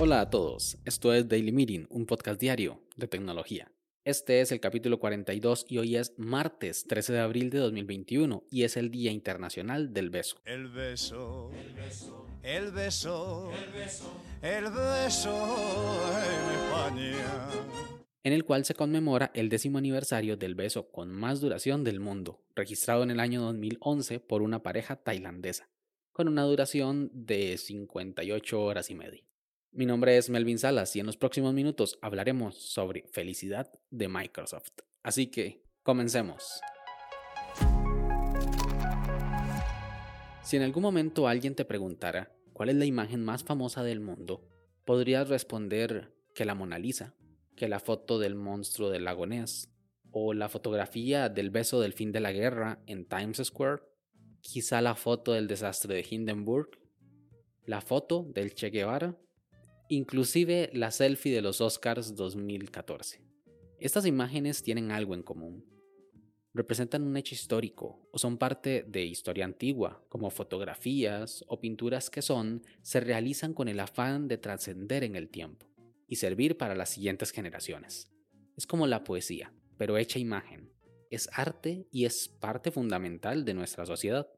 Hola a todos, esto es Daily Meeting, un podcast diario de tecnología. Este es el capítulo 42 y hoy es martes 13 de abril de 2021 y es el Día Internacional del Beso. El beso, el beso, el beso, el beso, el beso en España. En el cual se conmemora el décimo aniversario del beso con más duración del mundo, registrado en el año 2011 por una pareja tailandesa, con una duración de 58 horas y media. Mi nombre es Melvin Salas y en los próximos minutos hablaremos sobre felicidad de Microsoft. Así que, comencemos. Si en algún momento alguien te preguntara cuál es la imagen más famosa del mundo, podrías responder que la Mona Lisa, que la foto del monstruo del lago Ness, o la fotografía del beso del fin de la guerra en Times Square, quizá la foto del desastre de Hindenburg, la foto del Che Guevara, inclusive la selfie de los Oscars 2014. Estas imágenes tienen algo en común. Representan un hecho histórico o son parte de historia antigua, como fotografías o pinturas que son, se realizan con el afán de trascender en el tiempo y servir para las siguientes generaciones. Es como la poesía, pero hecha imagen. Es arte y es parte fundamental de nuestra sociedad.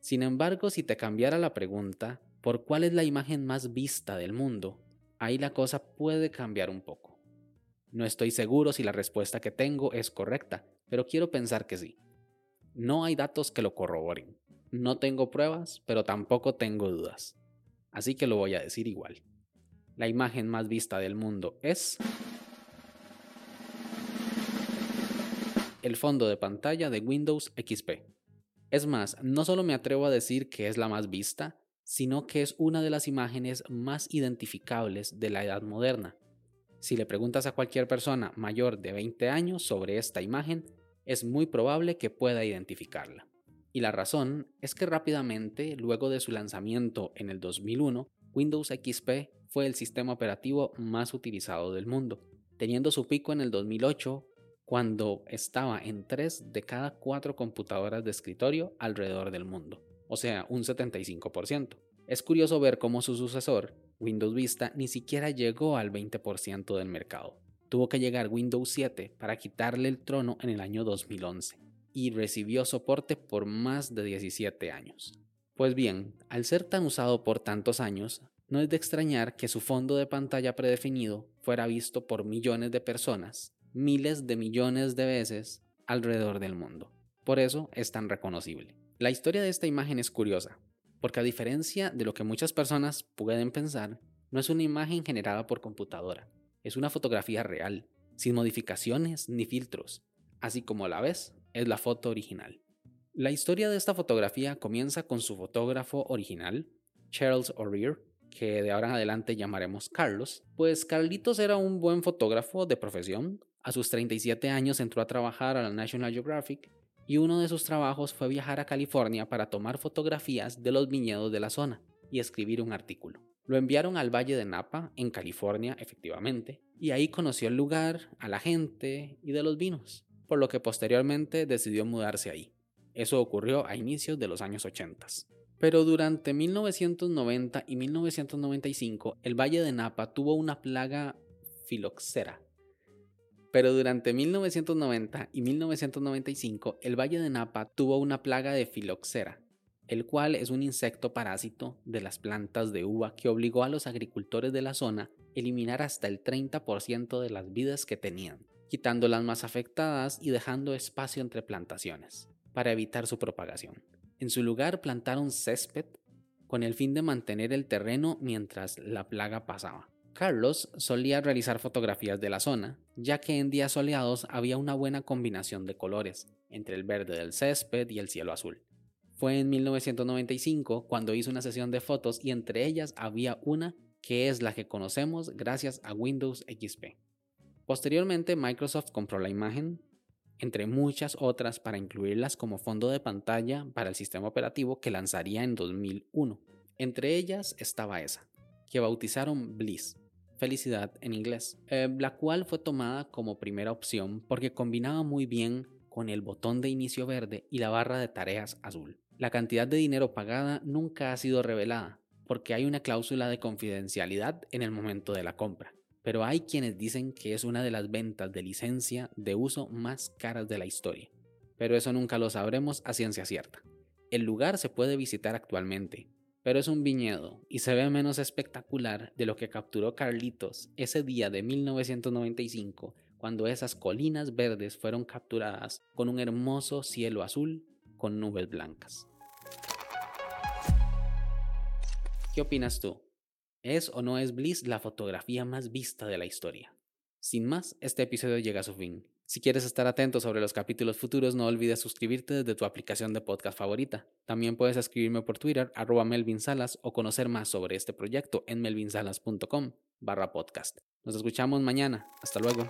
Sin embargo, si te cambiara la pregunta, por cuál es la imagen más vista del mundo, ahí la cosa puede cambiar un poco. No estoy seguro si la respuesta que tengo es correcta, pero quiero pensar que sí. No hay datos que lo corroboren. No tengo pruebas, pero tampoco tengo dudas. Así que lo voy a decir igual. La imagen más vista del mundo es el fondo de pantalla de Windows XP. Es más, no solo me atrevo a decir que es la más vista, sino que es una de las imágenes más identificables de la edad moderna. Si le preguntas a cualquier persona mayor de 20 años sobre esta imagen, es muy probable que pueda identificarla. Y la razón es que rápidamente, luego de su lanzamiento en el 2001, Windows XP fue el sistema operativo más utilizado del mundo, teniendo su pico en el 2008 cuando estaba en 3 de cada 4 computadoras de escritorio alrededor del mundo o sea, un 75%. Es curioso ver cómo su sucesor, Windows Vista, ni siquiera llegó al 20% del mercado. Tuvo que llegar Windows 7 para quitarle el trono en el año 2011 y recibió soporte por más de 17 años. Pues bien, al ser tan usado por tantos años, no es de extrañar que su fondo de pantalla predefinido fuera visto por millones de personas, miles de millones de veces alrededor del mundo. Por eso es tan reconocible. La historia de esta imagen es curiosa, porque a diferencia de lo que muchas personas pueden pensar, no es una imagen generada por computadora, es una fotografía real, sin modificaciones ni filtros, así como a la vez es la foto original. La historia de esta fotografía comienza con su fotógrafo original, Charles O'Rear, que de ahora en adelante llamaremos Carlos, pues Carlitos era un buen fotógrafo de profesión. A sus 37 años entró a trabajar a la National Geographic y uno de sus trabajos fue viajar a California para tomar fotografías de los viñedos de la zona y escribir un artículo. Lo enviaron al Valle de Napa, en California, efectivamente, y ahí conoció el lugar, a la gente y de los vinos, por lo que posteriormente decidió mudarse ahí. Eso ocurrió a inicios de los años 80. Pero durante 1990 y 1995, el Valle de Napa tuvo una plaga filoxera, pero durante 1990 y 1995 el Valle de Napa tuvo una plaga de filoxera, el cual es un insecto parásito de las plantas de uva que obligó a los agricultores de la zona a eliminar hasta el 30% de las vidas que tenían, quitando las más afectadas y dejando espacio entre plantaciones, para evitar su propagación. En su lugar plantaron césped con el fin de mantener el terreno mientras la plaga pasaba. Carlos solía realizar fotografías de la zona, ya que en días soleados había una buena combinación de colores, entre el verde del césped y el cielo azul. Fue en 1995 cuando hizo una sesión de fotos y entre ellas había una que es la que conocemos gracias a Windows XP. Posteriormente Microsoft compró la imagen, entre muchas otras para incluirlas como fondo de pantalla para el sistema operativo que lanzaría en 2001. Entre ellas estaba esa, que bautizaron Bliss, felicidad en inglés, eh, la cual fue tomada como primera opción porque combinaba muy bien con el botón de inicio verde y la barra de tareas azul. La cantidad de dinero pagada nunca ha sido revelada, porque hay una cláusula de confidencialidad en el momento de la compra. Pero hay quienes dicen que es una de las ventas de licencia de uso más caras de la historia. Pero eso nunca lo sabremos a ciencia cierta. El lugar se puede visitar actualmente, pero es un viñedo y se ve menos espectacular de lo que capturó Carlitos ese día de 1995 cuando esas colinas verdes fueron capturadas con un hermoso cielo azul con nubes blancas. ¿Qué opinas tú? ¿Es o no es Bliss la fotografía más vista de la historia? Sin más, este episodio llega a su fin. Si quieres estar atento sobre los capítulos futuros, no olvides suscribirte desde tu aplicación de podcast favorita. También puedes escribirme por Twitter, arroba Melvin Salas, o conocer más sobre este proyecto en melvinsalas.com barra podcast. Nos escuchamos mañana. Hasta luego.